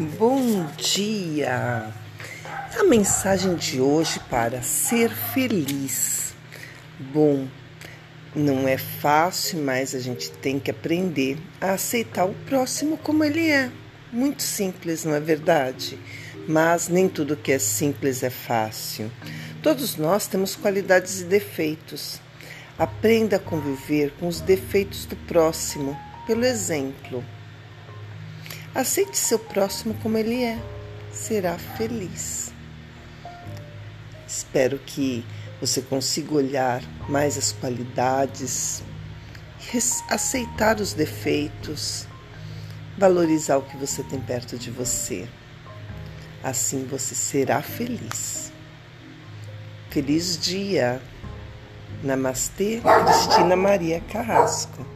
Bom dia! A mensagem de hoje para ser feliz. Bom, não é fácil, mas a gente tem que aprender a aceitar o próximo como ele é. Muito simples, não é verdade? Mas nem tudo que é simples é fácil. Todos nós temos qualidades e defeitos. Aprenda a conviver com os defeitos do próximo pelo exemplo. Aceite seu próximo como ele é, será feliz. Espero que você consiga olhar mais as qualidades, aceitar os defeitos, valorizar o que você tem perto de você. Assim você será feliz. Feliz dia! Namastê, Cristina Maria Carrasco.